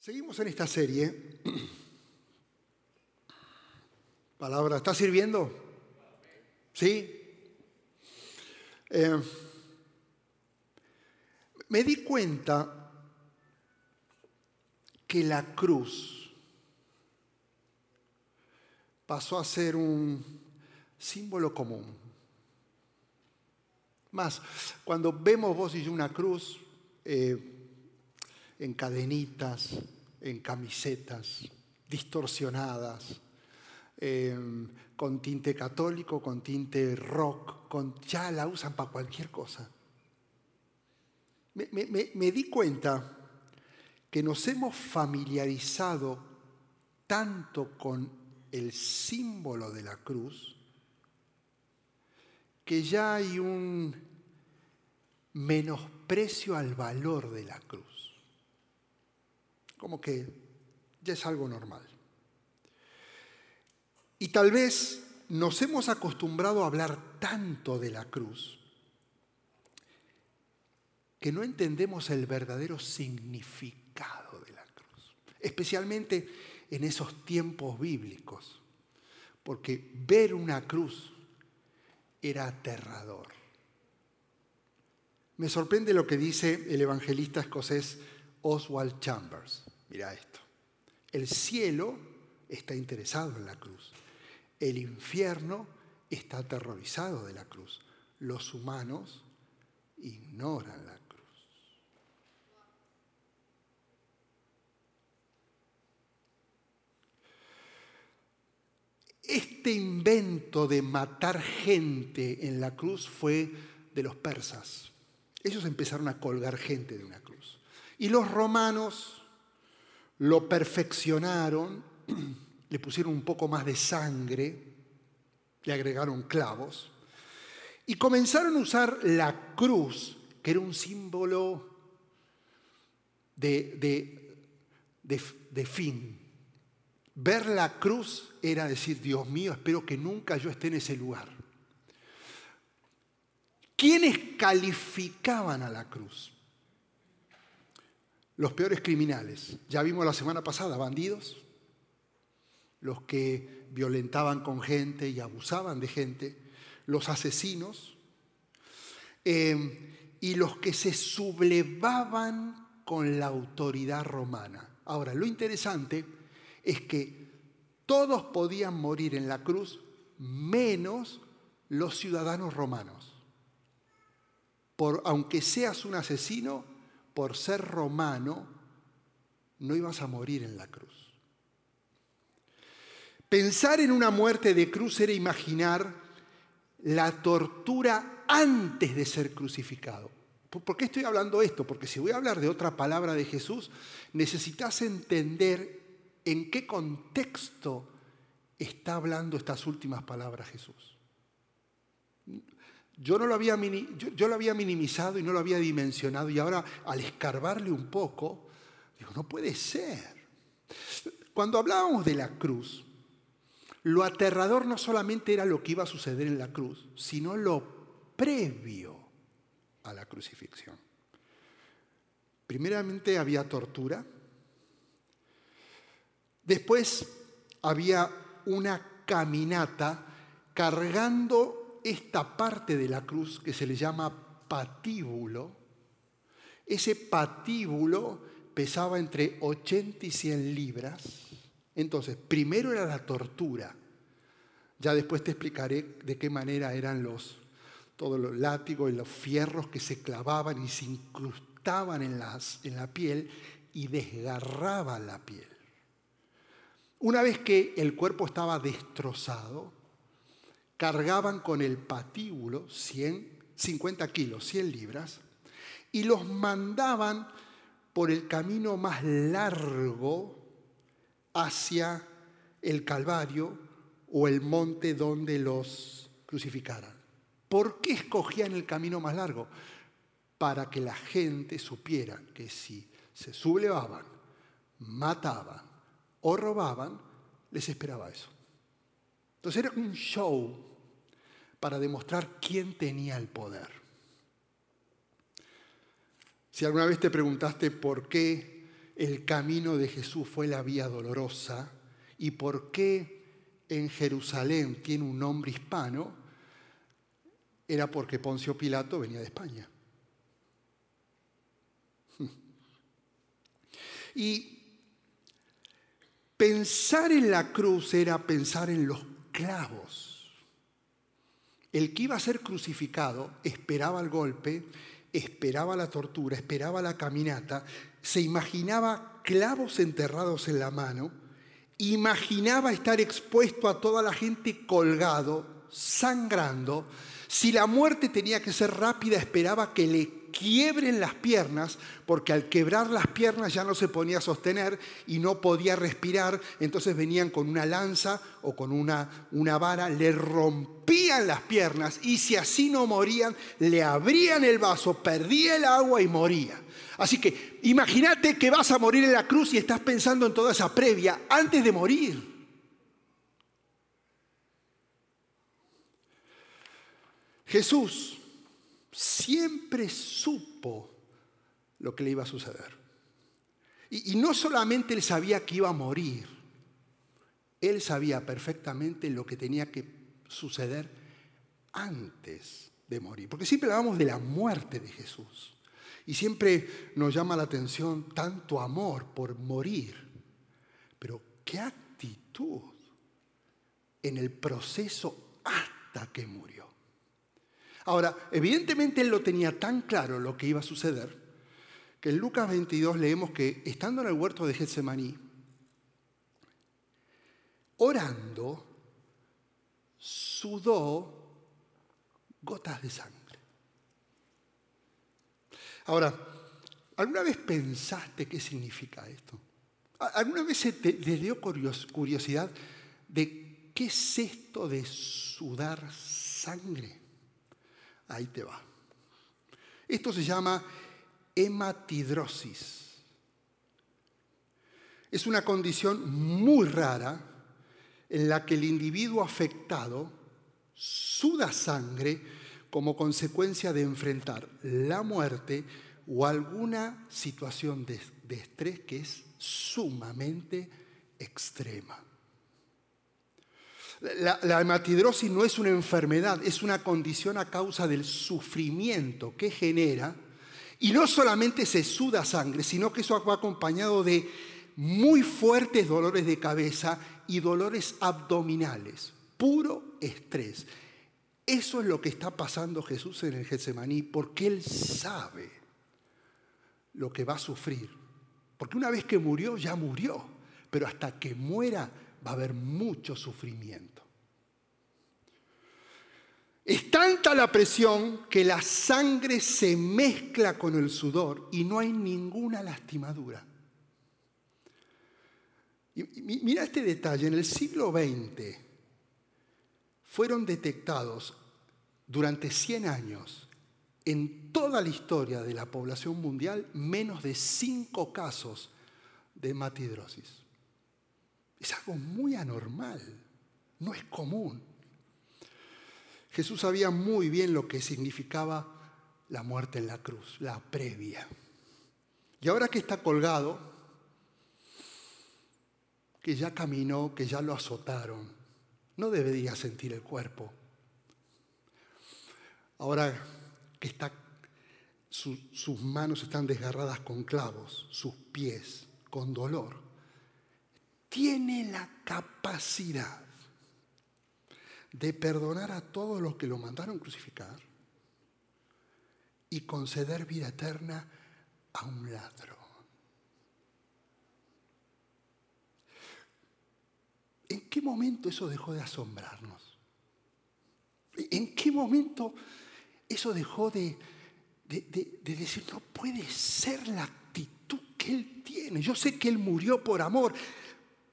Seguimos en esta serie. Palabra, ¿está sirviendo? ¿Sí? Eh, me di cuenta que la cruz pasó a ser un símbolo común. Más, cuando vemos vos y yo una cruz, eh, en cadenitas, en camisetas, distorsionadas, em, con tinte católico, con tinte rock, con, ya la usan para cualquier cosa. Me, me di cuenta que nos hemos familiarizado tanto con el símbolo de la cruz que ya hay un menosprecio al valor de la cruz como que ya es algo normal. Y tal vez nos hemos acostumbrado a hablar tanto de la cruz que no entendemos el verdadero significado de la cruz, especialmente en esos tiempos bíblicos, porque ver una cruz era aterrador. Me sorprende lo que dice el evangelista escocés Oswald Chambers. Mira esto. El cielo está interesado en la cruz. El infierno está aterrorizado de la cruz. Los humanos ignoran la cruz. Este invento de matar gente en la cruz fue de los persas. Ellos empezaron a colgar gente de una cruz. Y los romanos lo perfeccionaron, le pusieron un poco más de sangre, le agregaron clavos, y comenzaron a usar la cruz, que era un símbolo de, de, fin. Ver la cruz era decir, Dios mío, espero que nunca yo esté en ese lugar. ¿Quiénes calificaban a la cruz? Los peores criminales. Ya vimos la semana pasada, bandidos, los que violentaban con gente y abusaban de gente, los asesinos eh, y los que se sublevaban con la autoridad romana. Ahora, lo interesante es que todos podían morir en la cruz menos los ciudadanos romanos. Por, aunque seas un asesino, por ser romano, no ibas a morir en la cruz. Pensar en una muerte de cruz era imaginar la tortura antes de ser crucificado. ¿Por qué estoy hablando esto? Porque si voy a hablar de otra palabra de Jesús, necesitas entender en qué contexto está hablando estas últimas palabras Jesús. Yo, no lo había, yo, lo había minimizado y no lo había dimensionado y ahora al escarbarle un poco, digo, no puede ser. Cuando hablábamos de la cruz, lo aterrador no solamente era lo que iba a suceder en la cruz, sino lo previo a la crucifixión. Primeramente había tortura, después había una caminata cargando esta parte de la cruz que se le llama patíbulo, ese patíbulo pesaba entre 80 y 100 libras. Entonces, primero era la tortura. Ya después te explicaré de qué manera eran los todos los látigos y los fierros que se clavaban y se incrustaban en, en la piel y desgarraban la piel. Una vez que el cuerpo estaba destrozado, cargaban con el patíbulo 100, 50 kilos, 100 libras, y los mandaban por el camino más largo hacia el Calvario o el monte donde los crucificaran. ¿Por qué escogían el camino más largo? Para que la gente supiera que si se sublevaban, mataban o robaban, les esperaba eso. Entonces era un show para demostrar quién tenía el poder. Si alguna vez te preguntaste por qué el camino de Jesús fue la vía dolorosa y por qué en Jerusalén tiene un nombre hispano, era porque Poncio Pilato venía de España. Y pensar en la cruz era pensar en los clavos. El que iba a ser crucificado esperaba el golpe, esperaba la tortura, esperaba la caminata, se imaginaba clavos enterrados en la mano, imaginaba estar expuesto a toda la gente colgado, sangrando. Si la muerte tenía que ser rápida, esperaba que le quiebren las piernas, porque al quebrar las piernas ya no se ponía a sostener y no podía respirar, entonces venían con una lanza o con una, una vara, le rompían las piernas y si así no morían, le abrían el vaso, perdía el agua y moría. Así que imagínate que vas a morir en la cruz y estás pensando en toda esa previa antes de morir. Jesús siempre supo lo que le iba a suceder. Y, no solamente él sabía que iba a morir, él sabía perfectamente lo que tenía que suceder antes de morir. Porque siempre hablamos de la muerte de Jesús. Y siempre nos llama la atención tanto amor por morir. Pero qué actitud en el proceso hasta que murió. Ahora, evidentemente él lo tenía tan claro lo que iba a suceder, que en Lucas 22 leemos que estando en el huerto de Getsemaní, orando, sudó gotas de sangre. Ahora, ¿alguna vez pensaste qué significa esto? ¿Alguna vez te, te dio curiosidad de qué es esto de sudar sangre? Ahí te va. Esto se llama hematidrosis. Es una condición muy rara en la que el individuo afectado suda sangre como consecuencia de enfrentar la muerte o alguna situación de, de estrés que es sumamente extrema. La, hematidrosis no es una enfermedad, es una condición a causa del sufrimiento que genera. Y no solamente se suda sangre, sino que eso va acompañado de muy fuertes dolores de cabeza y dolores abdominales, puro estrés. Eso es lo que está pasando Jesús en el Getsemaní, porque Él sabe lo que va a sufrir. Porque una vez que murió, ya murió, pero hasta que muera a haber mucho sufrimiento. Es tanta la presión que la sangre se mezcla con el sudor y no hay ninguna lastimadura. Mira este detalle, en el siglo XX fueron detectados durante 100 años en toda la historia de la población mundial menos de 5 casos de hematidrosis. Es algo muy anormal, no es común. Jesús sabía muy bien lo que significaba la muerte en la cruz, la previa. Y ahora que está colgado, que ya caminó, que ya lo azotaron, no debería sentir el cuerpo. Ahora que está, sus manos están desgarradas con clavos, sus pies con dolor tiene la capacidad de perdonar a todos los que lo mandaron crucificar y conceder vida eterna a un ladrón. ¿En qué momento eso dejó de asombrarnos? ¿En qué momento eso dejó de, de, decir, no puede ser la actitud que él tiene? Yo sé que él murió por amor,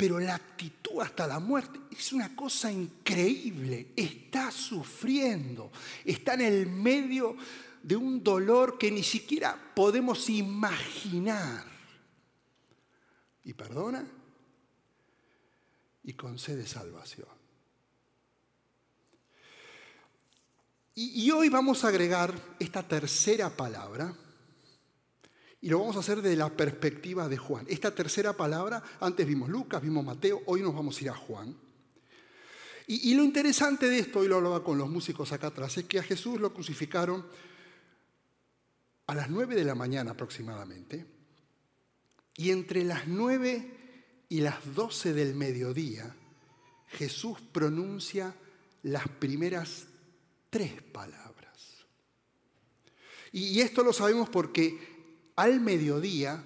pero la actitud hasta la muerte es una cosa increíble. Está sufriendo, está en el medio de un dolor que ni siquiera podemos imaginar. Y perdona y concede salvación. Y, hoy vamos a agregar esta tercera palabra Y lo vamos a hacer desde la perspectiva de Juan. Esta tercera palabra, antes vimos Lucas, vimos Mateo, hoy nos vamos a ir a Juan. Y, lo interesante de esto, hoy lo hablaba con los músicos acá atrás, es que a Jesús lo crucificaron a las 9 de la mañana aproximadamente. Y entre las 9 y las 12 del mediodía, Jesús pronuncia las primeras tres palabras. Y esto lo sabemos porque al mediodía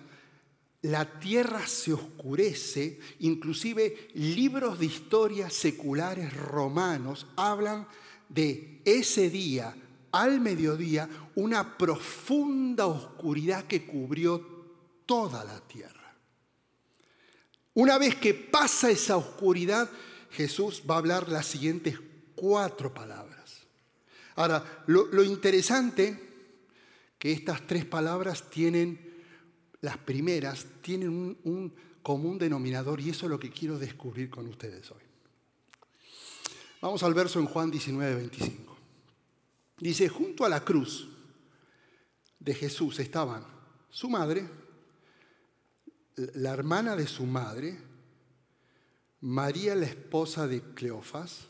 la tierra se oscurece, inclusive libros de historia seculares romanos hablan de ese día, al mediodía, una profunda oscuridad que cubrió toda la tierra. Una vez que pasa esa oscuridad, Jesús va a hablar las siguientes cuatro palabras. Ahora, lo, interesante que estas tres palabras tienen, las primeras, tienen un, común denominador y eso es lo que quiero descubrir con ustedes hoy. Vamos al verso en Juan 19, 25. Dice, junto a la cruz de Jesús estaban su madre, la hermana de su madre, María la esposa de Cleofas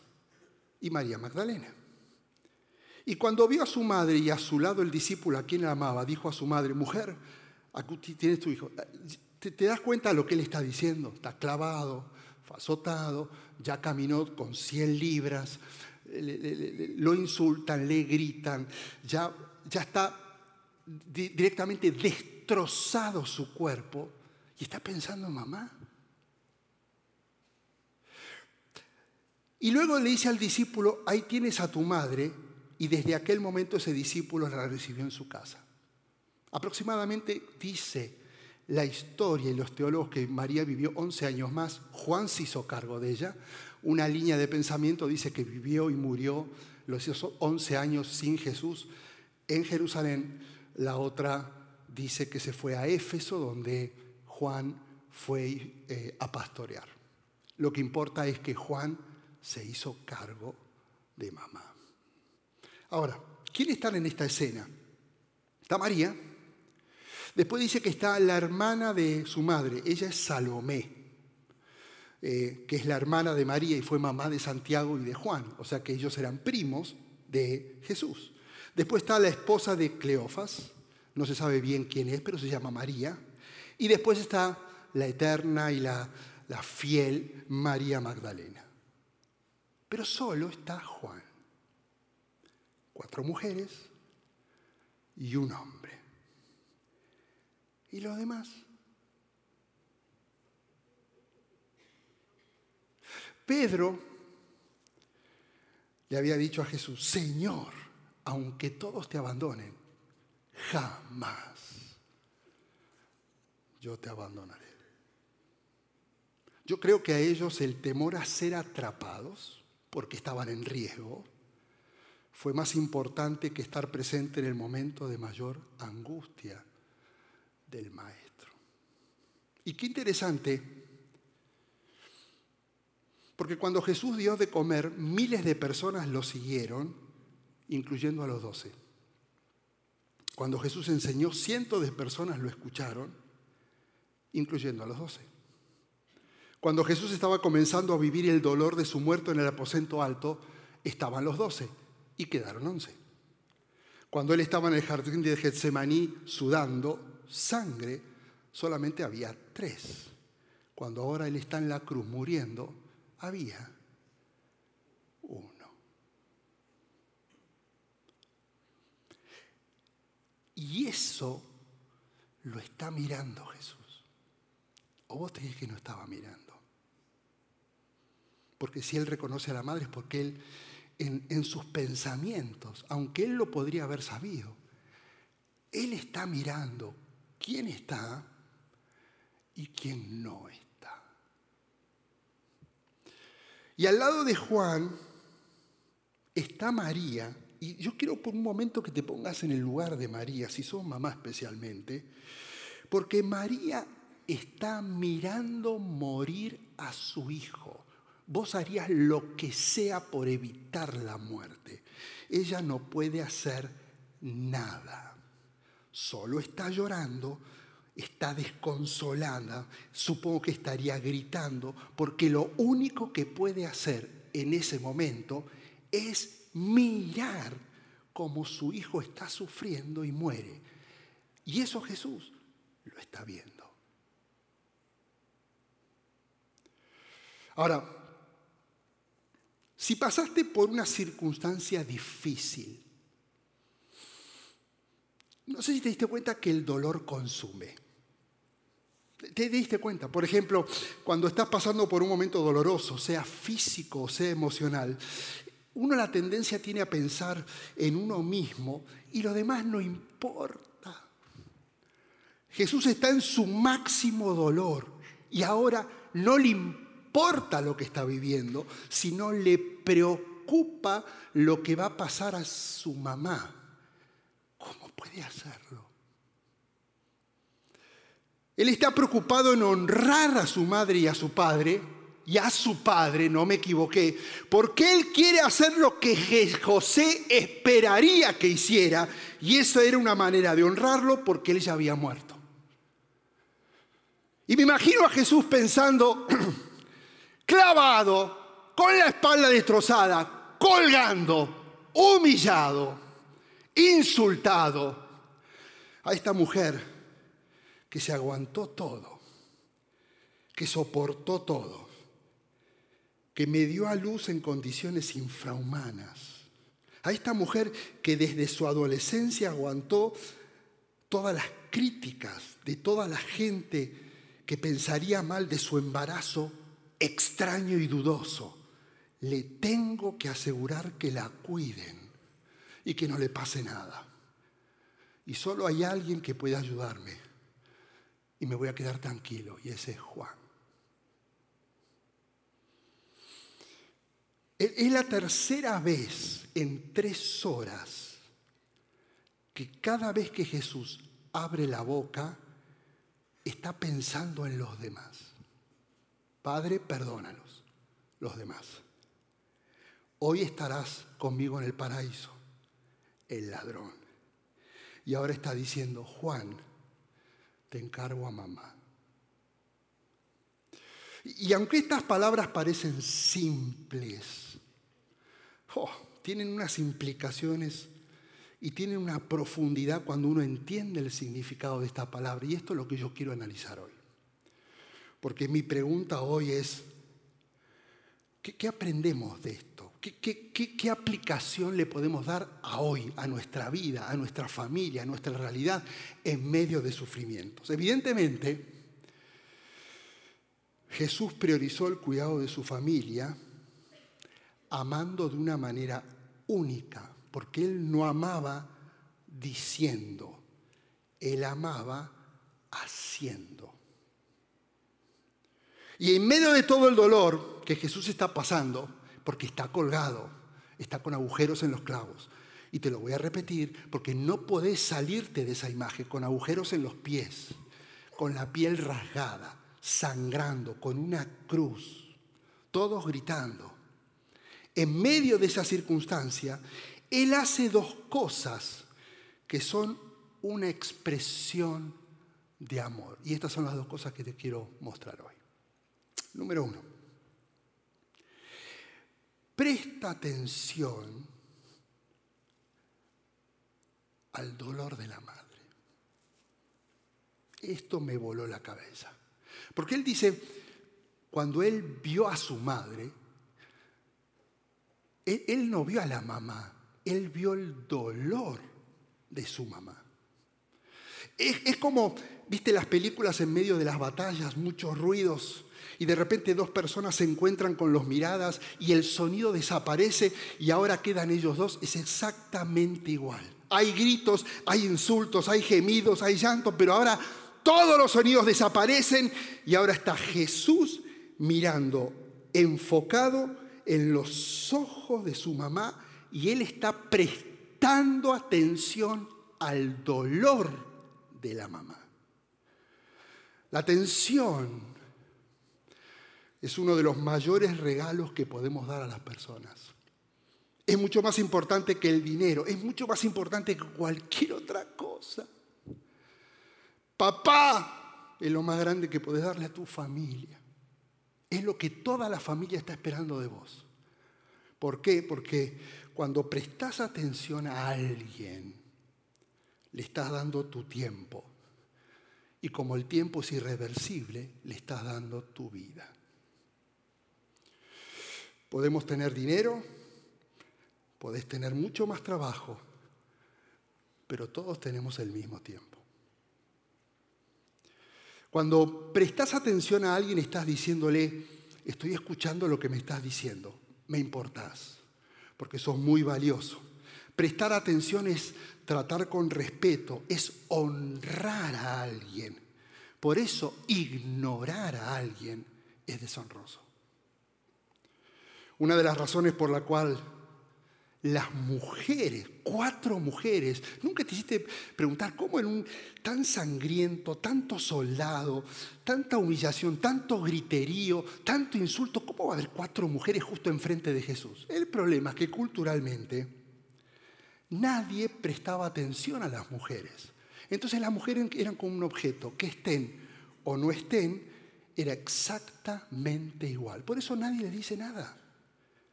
y María Magdalena. Y cuando vio a su madre y a su lado el discípulo a quien amaba, dijo a su madre, mujer, aquí tienes tu hijo. ¿Te, das cuenta de lo que él está diciendo? Está clavado, fue azotado, ya caminó con 100 libras, lo insultan, le gritan, ya, ya está directamente destrozado su cuerpo y está pensando, mamá. Y luego le dice al discípulo, ahí tienes a tu madre, y desde aquel momento ese discípulo la recibió en su casa. Aproximadamente dice la historia y los teólogos que María vivió 11 años más, Juan se hizo cargo de ella, una línea de pensamiento dice que vivió y murió los 11 años sin Jesús en Jerusalén, la otra dice que se fue a Éfeso donde Juan fue eh, a pastorear. Lo que importa es que Juan se hizo cargo de mamá. Ahora, ¿quién está en esta escena? Está María. Después dice que está la hermana de su madre. Ella es Salomé, eh, que es la hermana de María y fue mamá de Santiago y de Juan. O sea que ellos eran primos de Jesús. Después está la esposa de Cleofas. No se sabe bien quién es, pero se llama María. Y después está la eterna y la fiel María Magdalena. Pero solo está Juan cuatro mujeres y un hombre. ¿Y los demás? Pedro le había dicho a Jesús, Señor, aunque todos te abandonen, jamás yo te abandonaré. Yo creo que a ellos el temor a ser atrapados, porque estaban en riesgo, fue más importante que estar presente en el momento de mayor angustia del maestro. Y qué interesante, porque cuando Jesús dio de comer, miles de personas lo siguieron, incluyendo a los doce. Cuando Jesús enseñó, cientos de personas lo escucharon, incluyendo a los doce. Cuando Jesús estaba comenzando a vivir el dolor de su muerto en el aposento alto, estaban los doce y quedaron once. Cuando él estaba en el jardín de Getsemaní sudando sangre, solamente había tres. Cuando ahora él está en la cruz muriendo, había uno. Y eso lo está mirando Jesús. ¿O vos te que no estaba mirando? Porque si él reconoce a la madre es porque él en, sus pensamientos, aunque él lo podría haber sabido. Él está mirando quién está y quién no está. Y al lado de Juan está María, y yo quiero por un momento que te pongas en el lugar de María, si sos mamá especialmente, porque María está mirando morir a su hijo vos harías lo que sea por evitar la muerte. Ella no puede hacer nada, solo está llorando, está desconsolada, supongo que estaría gritando, porque lo único que puede hacer en ese momento es mirar cómo su hijo está sufriendo y muere. Y eso Jesús lo está viendo. Ahora, si pasaste por una circunstancia difícil, no sé si te diste cuenta que el dolor consume. ¿Te diste cuenta? Por ejemplo, cuando estás pasando por un momento doloroso, sea físico o sea emocional, uno la tendencia tiene a pensar en uno mismo y lo demás no importa. Jesús está en su máximo dolor y ahora no le importa lo que está viviendo, sino le preocupa lo que va a pasar a su mamá. ¿Cómo puede hacerlo? Él está preocupado en honrar a su madre y a su padre, y a su padre, no me equivoqué, porque él quiere hacer lo que José esperaría que hiciera, y eso era una manera de honrarlo porque él ya había muerto. Y me imagino a Jesús pensando, clavado, con la espalda destrozada, colgando, humillado, insultado, a esta mujer que se aguantó todo, que soportó todo, que me dio a luz en condiciones infrahumanas. A esta mujer que desde su adolescencia aguantó todas las críticas de toda la gente que pensaría mal de su embarazo extraño y dudoso. Le tengo que asegurar que la cuiden y que no le pase nada. Y solo hay alguien que puede ayudarme y me voy a quedar tranquilo, y ese es Juan. Es la tercera vez en tres horas que cada vez que Jesús abre la boca, está pensando en los demás. Padre, perdónalos, los demás. Hoy estarás conmigo en el paraíso, el ladrón. Y ahora está diciendo, Juan, te encargo a mamá. Y aunque estas palabras parecen simples, oh, tienen unas implicaciones y tienen una profundidad cuando uno entiende el significado de esta palabra. Y esto es lo que yo quiero analizar hoy. Porque mi pregunta hoy es, ¿qué, aprendemos de esto? ¿Qué, aplicación le podemos dar a hoy, a nuestra vida, a nuestra familia, a nuestra realidad en medio de sufrimientos? Evidentemente, Jesús priorizó el cuidado de su familia amando de una manera única, porque Él no amaba diciendo, Él amaba haciendo. Y en medio de todo el dolor que Jesús está pasando, porque está colgado, está con agujeros en los clavos. Y te lo voy a repetir porque no podés salirte de esa imagen con agujeros en los pies, con la piel rasgada, sangrando, con una cruz, todos gritando. En medio de esa circunstancia, Él hace dos cosas que son una expresión de amor. Y estas son las dos cosas que te quiero mostrar hoy. Número uno, Presta atención al dolor de la madre. Esto me voló la cabeza. Porque él dice, cuando él vio a su madre, él, no vio a la mamá, él vio el dolor de su mamá. Es, es como, viste las películas en medio de las batallas, muchos ruidos, y de repente dos personas se encuentran con los miradas y el sonido desaparece y ahora quedan ellos dos, es exactamente igual. Hay gritos, hay insultos, hay gemidos, hay llantos, pero ahora todos los sonidos desaparecen y ahora está Jesús mirando, enfocado en los ojos de su mamá y él está prestando atención al dolor de la mamá. La atención es uno de los mayores regalos que podemos dar a las personas. Es mucho más importante que el dinero, es mucho más importante que cualquier otra cosa. Papá es lo más grande que puedes darle a tu familia. Es lo que toda la familia está esperando de vos. ¿Por qué? Porque cuando prestas atención a alguien, le estás dando tu tiempo. Y como el tiempo es irreversible, le estás dando tu vida. Podemos tener dinero, podés tener mucho más trabajo, pero todos tenemos el mismo tiempo. Cuando prestas atención a alguien estás diciéndole, estoy escuchando lo que me estás diciendo, me importás, porque sos muy valioso. Prestar atención es tratar con respeto, es honrar a alguien. Por eso ignorar a alguien es deshonroso. Una de las razones por la cual las mujeres, cuatro mujeres, nunca te hiciste preguntar cómo en un tan sangriento, tanto soldado, tanta humillación, tanto griterío, tanto insulto, ¿cómo va a haber cuatro mujeres justo enfrente de Jesús? El problema es que culturalmente nadie prestaba atención a las mujeres. Entonces las mujeres eran como un objeto, que estén o no estén, era exactamente igual. Por eso nadie le dice nada,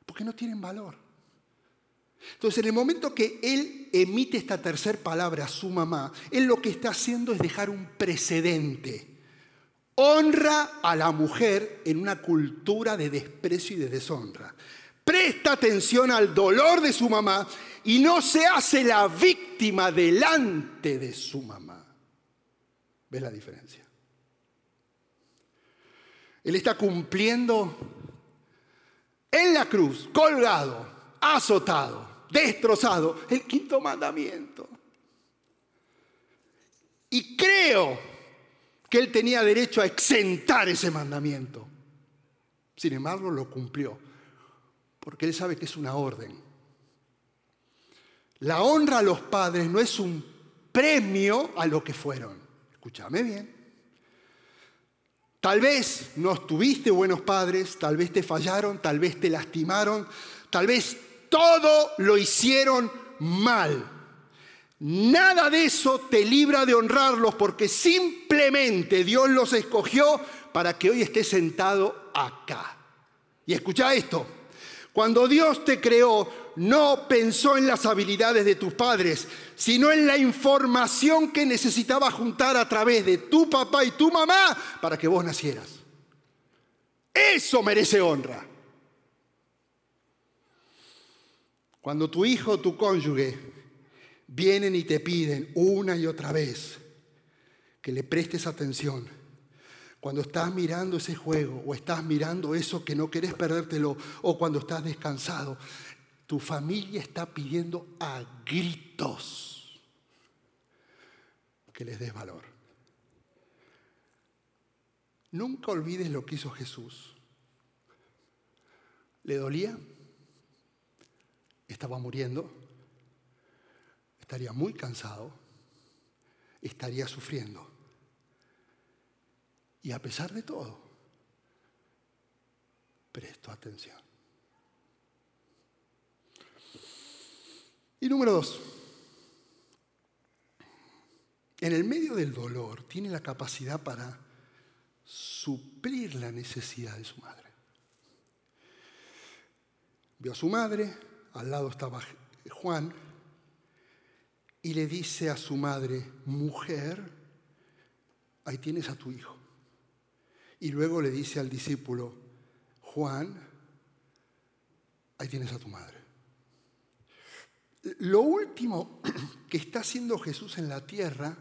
porque no tienen valor. Entonces, en el momento que él emite esta tercera palabra a su mamá, él lo que está haciendo es dejar un precedente. Honra a la mujer en una cultura de desprecio y de deshonra. Presta atención al dolor de su mamá y no se hace la víctima delante de su mamá. ¿Ves la diferencia? Él está cumpliendo en la cruz, colgado, azotado, destrozado, el quinto mandamiento. Y creo que él tenía derecho a exentar ese mandamiento. Sin embargo, lo cumplió, porque él sabe que es una orden. La honra a los padres no es un premio a lo que fueron. Escúchame bien. Tal vez no tuviste buenos padres, tal vez te fallaron, tal vez te lastimaron, tal vez todo lo hicieron mal. Nada de eso te libra de honrarlos porque simplemente Dios los escogió para que hoy estés sentado acá. Y escucha esto, cuando Dios te creó, no pensó en las habilidades de tus padres, sino en la información que necesitaba juntar a través de tu papá y tu mamá para que vos nacieras. Eso merece honra. Cuando tu hijo o tu cónyuge vienen y te piden una y otra vez que le prestes atención, cuando estás mirando ese juego o estás mirando eso que no querés perdértelo o cuando estás descansado, tu familia está pidiendo a gritos que les des valor. Nunca olvides lo que hizo Jesús. ¿Le dolía? estaba muriendo, estaría muy cansado, estaría sufriendo. Y a pesar de todo, presto atención. Y número dos, en el medio del dolor tiene la capacidad para suplir la necesidad de su madre. Vio a su madre, al lado estaba Juan, y le dice a su madre, mujer, ahí tienes a tu hijo. Y luego le dice al discípulo, Juan, ahí tienes a tu madre. Lo último que está haciendo Jesús en la tierra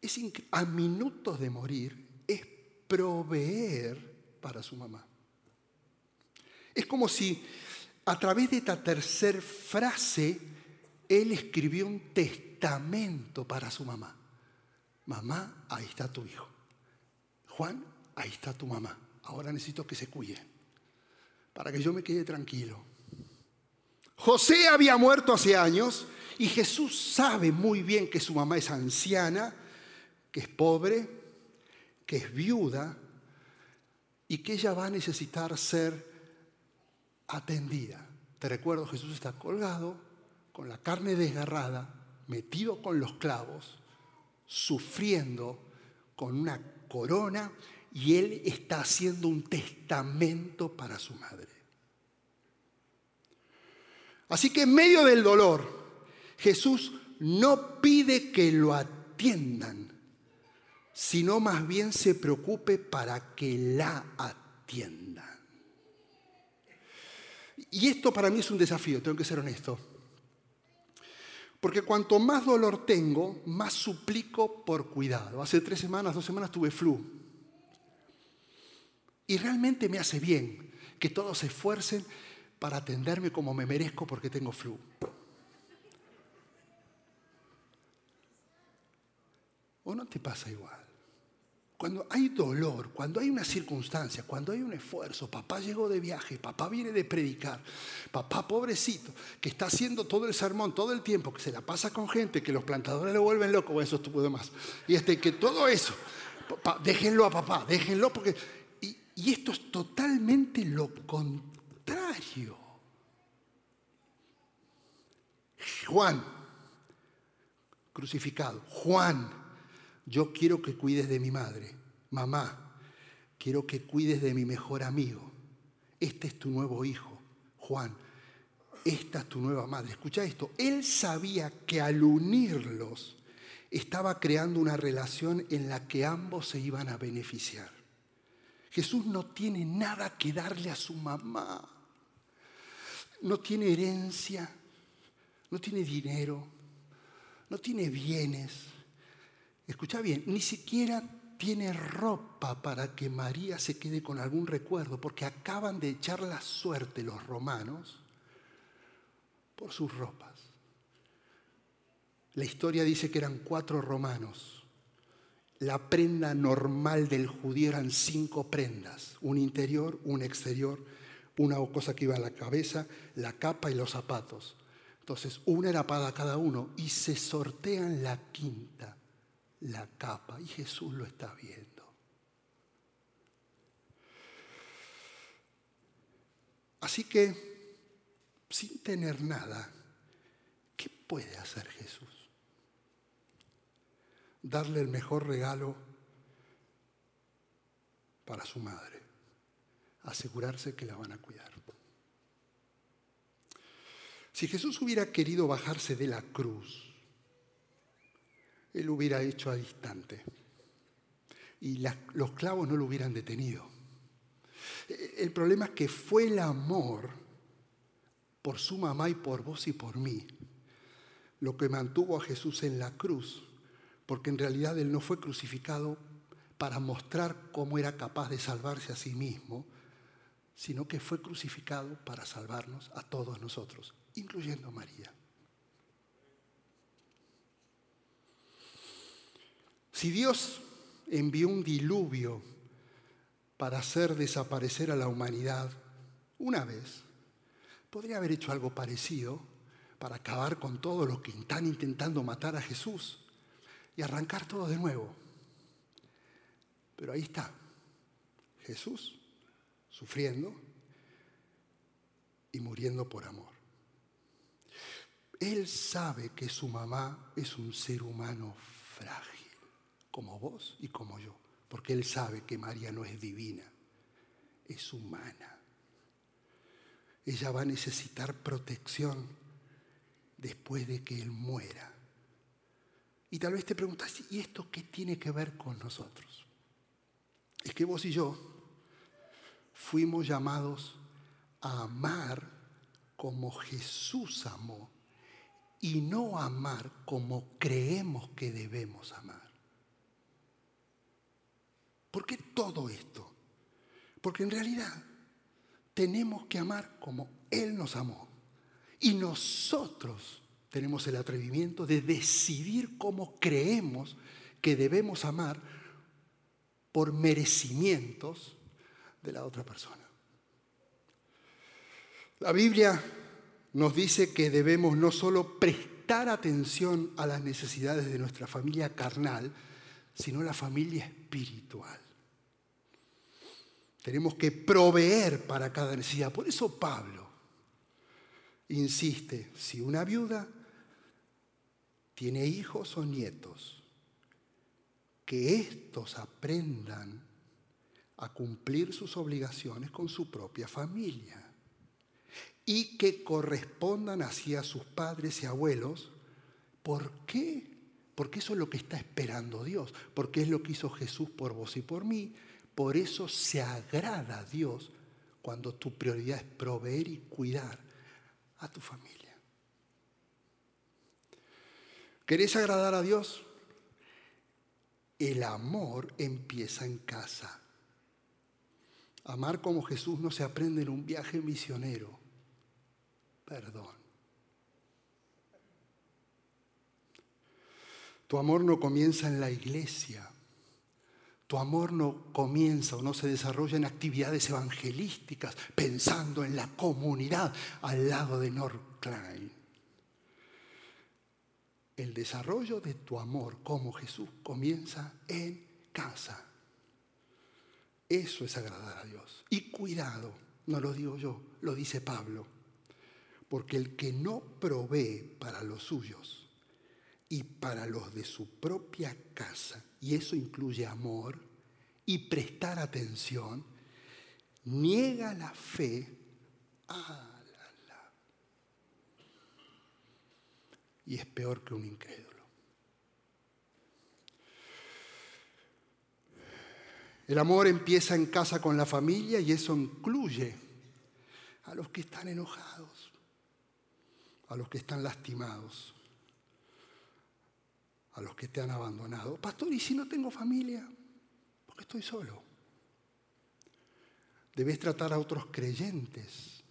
es a minutos de morir, es proveer para su mamá. Es como si a través de esta tercera frase, él escribió un testamento para su mamá. Mamá, ahí está tu hijo. Juan, ahí está tu mamá. Ahora necesito que se cuide para que yo me quede tranquilo. José había muerto hace años y Jesús sabe muy bien que su mamá es anciana, que es pobre, que es viuda y que ella va a necesitar ser atendida. Te recuerdo, Jesús está colgado, con la carne desgarrada, metido con los clavos, sufriendo con una corona y él está haciendo un testamento para su madre. Así que en medio del dolor, Jesús no pide que lo atiendan, sino más bien se preocupe para que la atiendan. Y esto para mí es un desafío, tengo que ser honesto. Porque cuanto más dolor tengo, más suplico por cuidado. Hace tres semanas, dos semanas tuve flu. Y realmente me hace bien que todos se esfuercen para atenderme como me merezco porque tengo flu. ¿O no te pasa igual? Cuando hay dolor, cuando hay una circunstancia, cuando hay un esfuerzo, papá llegó de viaje, papá viene de predicar, papá pobrecito, que está haciendo todo el sermón todo el tiempo, que se la pasa con gente, que los plantadores lo vuelven loco, o eso estuvo más. Y este, que todo eso, déjenlo a papá, déjenlo porque... Y, y esto es totalmente lo contrario. Juan, crucificado, Juan yo quiero que cuides de mi madre. Mamá, quiero que cuides de mi mejor amigo. Este es tu nuevo hijo, Juan. Esta es tu nueva madre. Escucha esto. Él sabía que al unirlos estaba creando una relación en la que ambos se iban a beneficiar. Jesús no tiene nada que darle a su mamá. No tiene herencia, no tiene dinero, no tiene bienes escucha bien, ni siquiera tiene ropa para que María se quede con algún recuerdo, porque acaban de echar la suerte los romanos por sus ropas. La historia dice que eran cuatro romanos. La prenda normal del judío eran cinco prendas, un interior, un exterior, una cosa que iba a la cabeza, la capa y los zapatos. Entonces, una era para cada uno y se sortean la quinta la capa y Jesús lo está viendo. Así que, sin tener nada, ¿qué puede hacer Jesús? Darle el mejor regalo para su madre, asegurarse que la van a cuidar. Si Jesús hubiera querido bajarse de la cruz, él hubiera hecho a distante. Y los clavos no lo hubieran detenido. E, el problema es que fue el amor por su mamá y por vos y por mí lo que mantuvo a Jesús en la cruz, porque en realidad Él no fue crucificado para mostrar cómo era capaz de salvarse a sí mismo, sino que fue crucificado para salvarnos a todos nosotros, incluyendo a María. Si Dios envió un diluvio para hacer desaparecer a la humanidad una vez, podría haber hecho algo parecido para acabar con todos los que están intentando matar a Jesús y arrancar todo de nuevo. Pero ahí está, Jesús sufriendo y muriendo por amor. Él sabe que su mamá es un ser humano frágil como vos y como yo, porque Él sabe que María no es divina, es humana. Ella va a necesitar protección después de que Él muera. Y tal vez te preguntas, ¿y esto qué tiene que ver con nosotros? Es que vos y yo fuimos llamados a amar como Jesús amó y no amar como creemos que debemos amar. ¿Por qué todo esto? Porque en realidad tenemos que amar como Él nos amó. Y nosotros tenemos el atrevimiento de decidir cómo creemos que debemos amar por merecimientos de la otra persona. La Biblia nos dice que debemos no solo prestar atención a las necesidades de nuestra familia carnal, sino la familia espiritual. Tenemos que proveer para cada necesidad. Por eso Pablo insiste, si una viuda tiene hijos o nietos, que éstos aprendan a cumplir sus obligaciones con su propia familia y que correspondan así a sus padres y abuelos. ¿Por qué? Porque eso es lo que está esperando Dios, porque es lo que hizo Jesús por vos y por mí. Por eso se agrada a Dios cuando tu prioridad es proveer y cuidar a tu familia. ¿Querés agradar a Dios? El amor empieza en casa. Amar como Jesús no se aprende en un viaje misionero. Perdón. Tu amor no comienza en la iglesia. Tu amor no comienza o no se desarrolla en actividades evangelísticas pensando en la comunidad al lado de North Klein. El desarrollo de tu amor como Jesús comienza en casa. Eso es agradar a Dios. Y cuidado, no lo digo yo, lo dice Pablo. Porque el que no provee para los suyos y para los de su propia casa, y eso incluye amor y prestar atención, niega la fe a la, y es peor que un incrédulo. El amor empieza en casa con la familia y eso incluye a los que están enojados, a los que están lastimados, a los que te han abandonado. Pastor, ¿y si no tengo familia? Porque estoy solo. Debes tratar a otros creyentes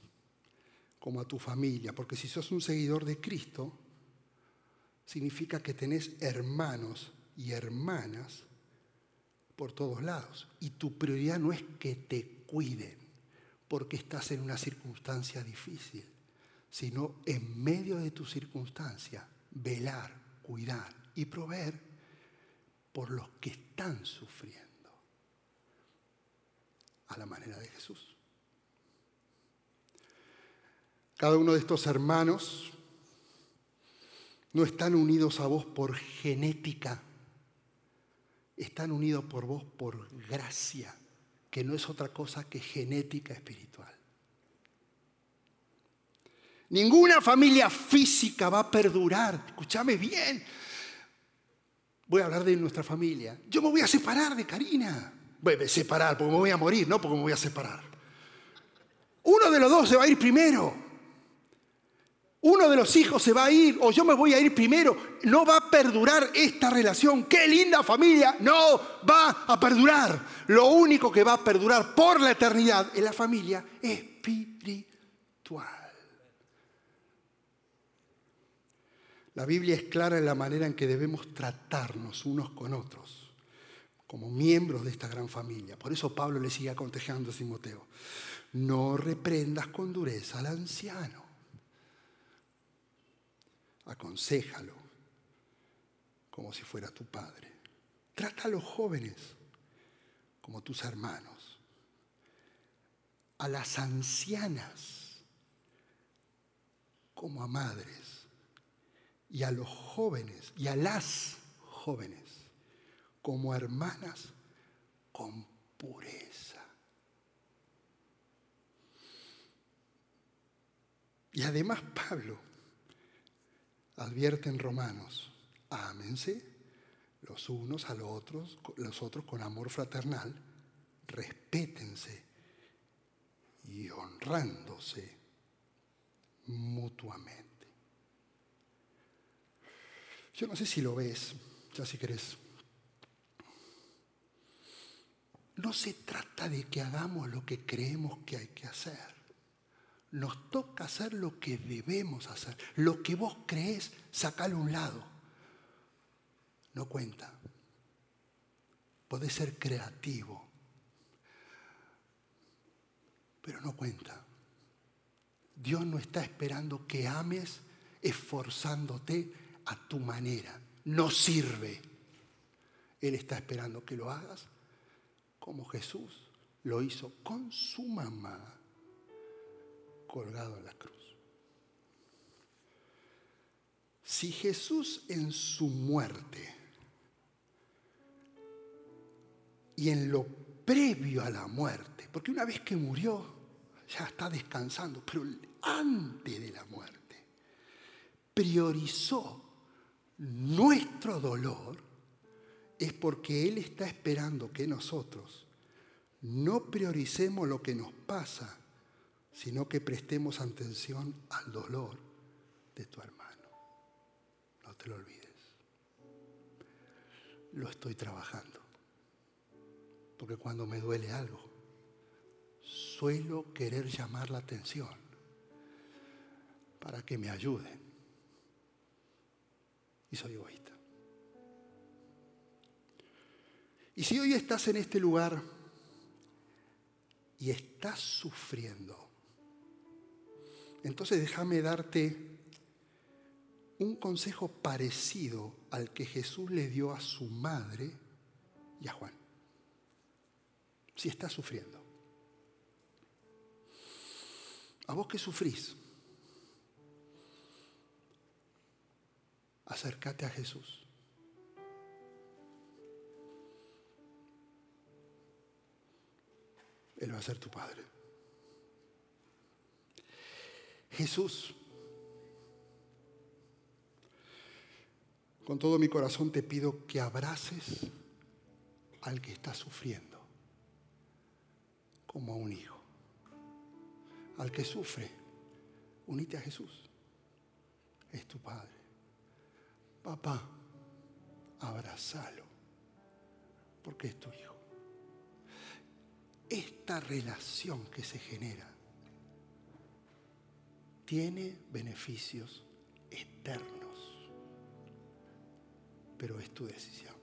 como a tu familia, porque si sos un seguidor de Cristo, significa que tenés hermanos y hermanas por todos lados. Y tu prioridad no es que te cuiden porque estás en una circunstancia difícil, sino en medio de tu circunstancia, velar, cuidar y proveer por los que están sufriendo a la manera de Jesús. Cada uno de estos hermanos no están unidos a vos por genética, están unidos por vos por gracia, que no es otra cosa que genética espiritual. Ninguna familia física va a perdurar, escúchame bien, voy a hablar de nuestra familia. Yo me voy a separar de Karina. A separar porque me voy a morir, no porque me voy a separar. Uno de los dos se va a ir primero. Uno de los hijos se va a ir o yo me voy a ir primero. No va a perdurar esta relación. Qué linda familia. No va a perdurar. Lo único que va a perdurar por la eternidad es la familia espiritual. La Biblia es clara en la manera en que debemos tratarnos unos con otros, como miembros de esta gran familia. Por eso Pablo le sigue aconsejando a Timoteo, no reprendas con dureza al anciano, aconsejalo como si fuera tu padre. Trata a los jóvenes como tus hermanos, a las ancianas como a madres y a los jóvenes y a las jóvenes como hermanas con pureza. Y además Pablo advierte en Romanos, ámense los unos a los otros, los otros con amor fraternal, respétense y honrándose mutuamente. Yo no sé si lo ves, ya si querés. No se trata de que hagamos lo que creemos que hay que hacer. Nos toca hacer lo que debemos hacer. Lo que vos crees, sacalo a un lado. No cuenta. Podés ser creativo, pero no cuenta. Dios no está esperando que ames esforzándote a tu manera. No sirve. Él está esperando que lo hagas como Jesús lo hizo con su mamá colgado en la cruz. Si Jesús en su muerte y en lo previo a la muerte, porque una vez que murió, ya está descansando, pero antes de la muerte, priorizó nuestro dolor, es porque Él está esperando que nosotros no prioricemos lo que nos pasa, sino que prestemos atención al dolor de tu hermano. No te lo olvides. Lo estoy trabajando. Porque cuando me duele algo, suelo querer llamar la atención para que me ayuden. Y soy egoísta. Y si hoy estás en este lugar y estás sufriendo, entonces déjame darte un consejo parecido al que Jesús le dio a su madre y a Juan. Si estás sufriendo. A vos que sufrís, acércate a Jesús. Él va a ser tu Padre. Jesús, con todo mi corazón te pido que abraces al que está sufriendo como a un hijo. Al que sufre, unite a Jesús. Es tu Padre. Papá, abrazalo, porque es tu hijo. Esta relación que se genera tiene beneficios eternos, pero es tu decisión.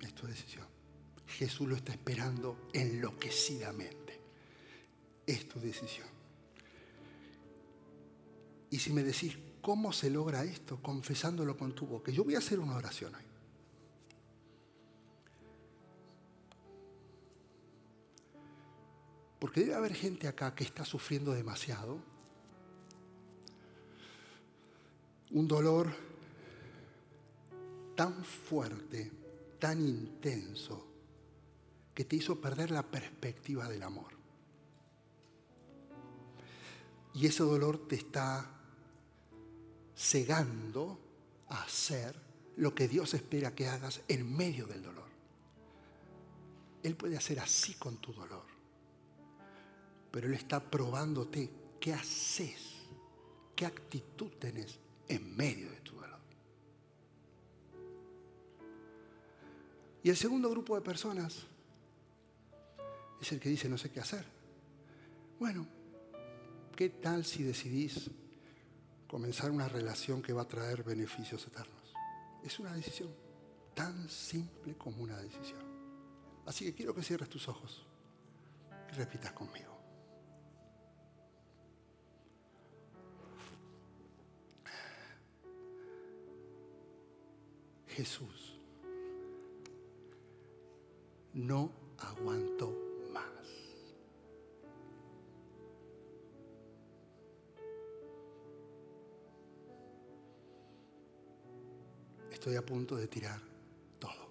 Es tu decisión. Jesús lo está esperando enloquecidamente. Es tu decisión. Y si me decís, ¿cómo se logra esto? Confesándolo con tu boca. Yo voy a hacer una oración hoy. Porque debe haber gente acá que está sufriendo demasiado. Un dolor tan fuerte, tan intenso, que te hizo perder la perspectiva del amor. Y ese dolor te está cegando a hacer lo que Dios espera que hagas en medio del dolor. Él puede hacer así con tu dolor pero Él está probándote qué haces, qué actitud tenés en medio de tu dolor. Y el segundo grupo de personas es el que dice no sé qué hacer. Bueno, ¿qué tal si decidís comenzar una relación que va a traer beneficios eternos? Es una decisión tan simple como una decisión. Así que quiero que cierres tus ojos y repitas conmigo. Jesús no aguantó Estoy a punto de tirar todo.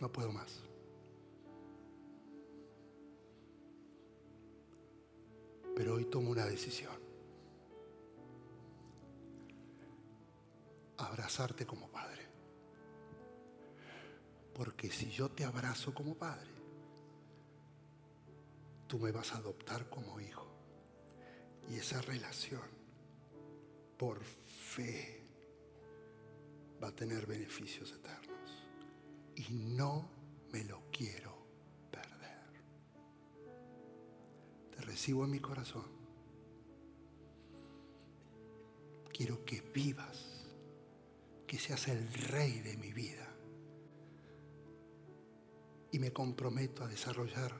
No puedo más. Pero hoy tomo una decisión. Abrazarte como padre. Porque si yo te abrazo como padre, tú me vas a adoptar como hijo. Y esa relación, por fe, va a tener beneficios eternos. Y no me lo quiero recibo en mi corazón. Quiero que vivas, que seas el rey de mi vida. Y me comprometo a desarrollar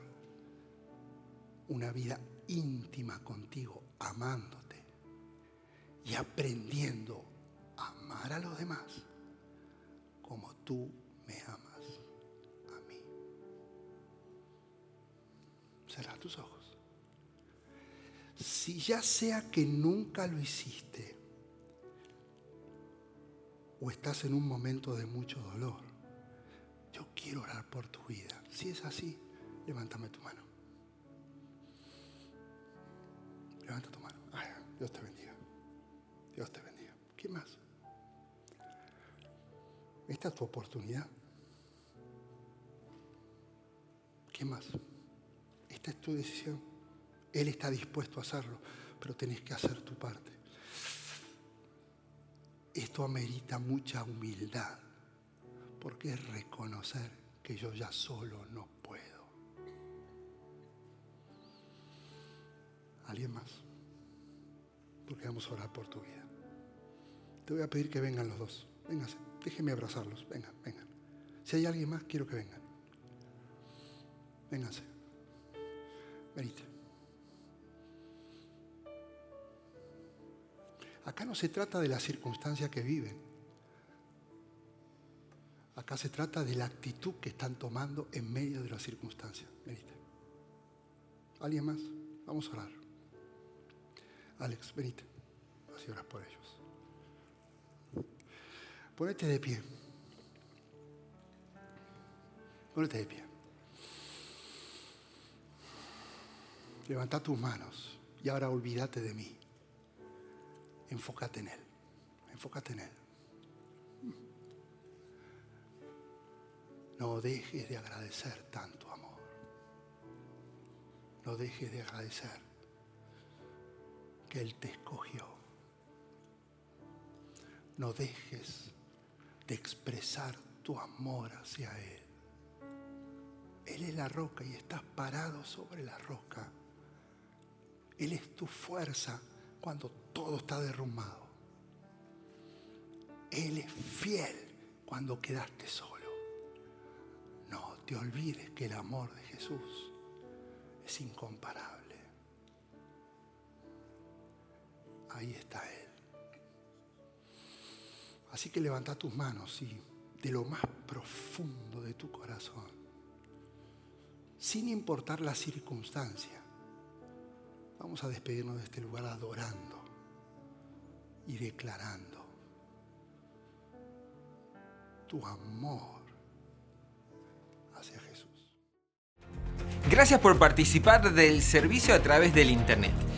una vida íntima contigo, amándote y aprendiendo a amar a los demás como tú me amas a mí. Cerra tus ojos. si ya sea que nunca lo hiciste o estás en un momento de mucho dolor, yo quiero orar por tu vida. Si es así, levántame tu mano. Levanta tu mano. Dios te bendiga. Dios te bendiga. ¿Qué más? Esta es tu oportunidad. ¿Qué más? Esta es tu decisión. Él está dispuesto a hacerlo, pero tenés que hacer tu parte. Esto amerita mucha humildad, porque es reconocer que yo ya solo no puedo. ¿Alguien más? Porque vamos a orar por tu vida. Te voy a pedir que vengan los dos. Vénganse, déjenme abrazarlos. Vengan, vengan. Si hay alguien más, quiero que vengan. Vénganse. Venite. Acá no se trata de la circunstancia que viven. Acá se trata de la actitud que están tomando en medio de las circunstancias. Venite. ¿Alguien más? Vamos a orar. Alex, venite. Así oras por ellos. Ponete de pie. Ponete de pie. Levanta tus manos y ahora olvídate de mí. Enfócate en Él. Enfócate en Él. No dejes de agradecer tanto amor. No dejes de agradecer Él te escogió. No dejes de expresar tu amor hacia Él. Él es la roca y estás parado sobre la roca. Él es tu fuerza cuando todo está derrumbado. Él es fiel cuando quedaste solo. No te olvides que el amor de Jesús es incomparable. Ahí está Él. Así que levanta tus manos y de lo más profundo de tu corazón, sin importar la circunstancia, vamos a despedirnos de este lugar adorando y declarando tu amor hacia Jesús. Gracias por participar del servicio a través del Internet.